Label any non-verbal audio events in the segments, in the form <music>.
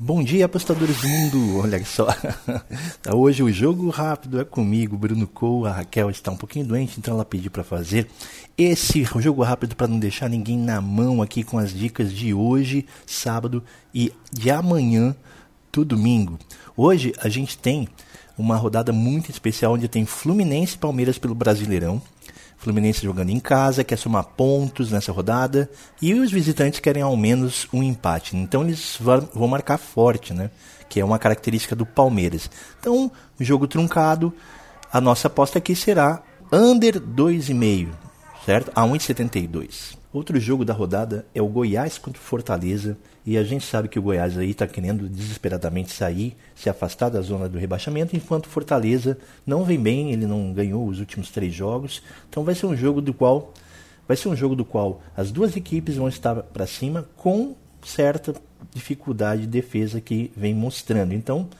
Bom dia, apostadores do mundo! <laughs> Olha só, hoje o jogo rápido é comigo, Bruno Cole. A Raquel está um pouquinho doente, então ela pediu para fazer esse jogo rápido para não deixar ninguém na mão aqui com as dicas de hoje, sábado e de amanhã, do domingo. Hoje a gente tem uma rodada muito especial onde tem Fluminense e Palmeiras pelo Brasileirão. Fluminense jogando em casa, quer somar pontos nessa rodada. E os visitantes querem ao menos um empate. Então eles vão marcar forte, né? Que é uma característica do Palmeiras. Então, jogo truncado. A nossa aposta aqui será under 2,5, certo? A 1,72. Outro jogo da rodada é o Goiás contra o Fortaleza. E a gente sabe que o Goiás aí está querendo desesperadamente sair, se afastar da zona do rebaixamento, enquanto o Fortaleza não vem bem, ele não ganhou os últimos três jogos. Então vai ser um jogo do qual vai ser um jogo do qual as duas equipes vão estar para cima com certa dificuldade de defesa que vem mostrando. Então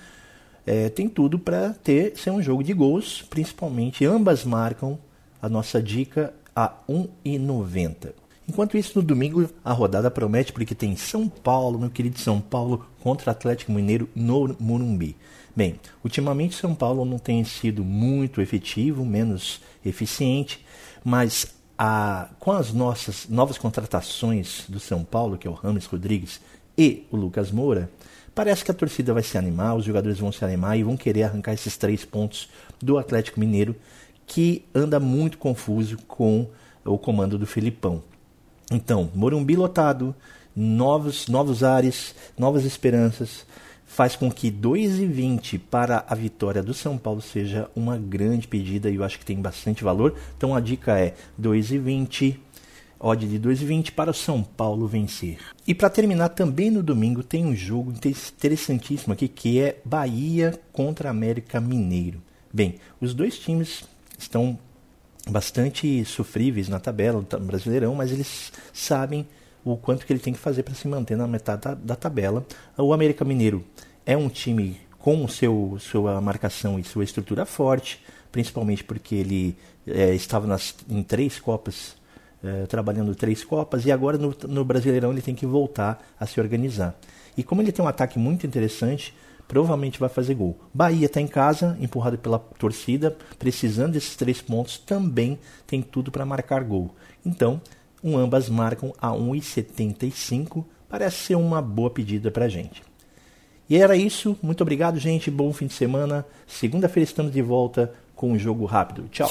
é, tem tudo para ter ser um jogo de gols, principalmente ambas marcam a nossa dica a 1,90. Enquanto isso, no domingo, a rodada promete porque tem São Paulo, meu querido São Paulo, contra Atlético Mineiro no Morumbi. Bem, ultimamente São Paulo não tem sido muito efetivo, menos eficiente, mas a, com as nossas novas contratações do São Paulo, que é o Rames Rodrigues e o Lucas Moura, parece que a torcida vai se animar, os jogadores vão se animar e vão querer arrancar esses três pontos do Atlético Mineiro, que anda muito confuso com o comando do Filipão. Então, Morumbi lotado, novos, novos ares, novas esperanças, faz com que 2,20 para a vitória do São Paulo seja uma grande pedida e eu acho que tem bastante valor. Então a dica é 2,20, odd de 2,20 para o São Paulo vencer. E para terminar, também no domingo tem um jogo interessantíssimo aqui que é Bahia contra América Mineiro. Bem, os dois times estão bastante sofríveis na tabela do Brasileirão, mas eles sabem o quanto que ele tem que fazer para se manter na metade da, da, tabela. O América Mineiro é um time com seu, sua marcação e sua estrutura forte, principalmente porque ele é, estava nas, em três Copas, é, trabalhando três Copas, e agora no, no Brasileirão ele tem que voltar a se organizar. E como ele tem um ataque muito interessante, provavelmente vai fazer gol. Bahia está em casa, empurrado pela torcida, precisando desses três pontos, também tem tudo para marcar gol. Então, um ambas marcam a 1,75, parece ser uma boa pedida para a gente. E era isso, muito obrigado, gente. Bom fim de semana. Segunda-feira estamos de volta com um jogo rápido. Tchau.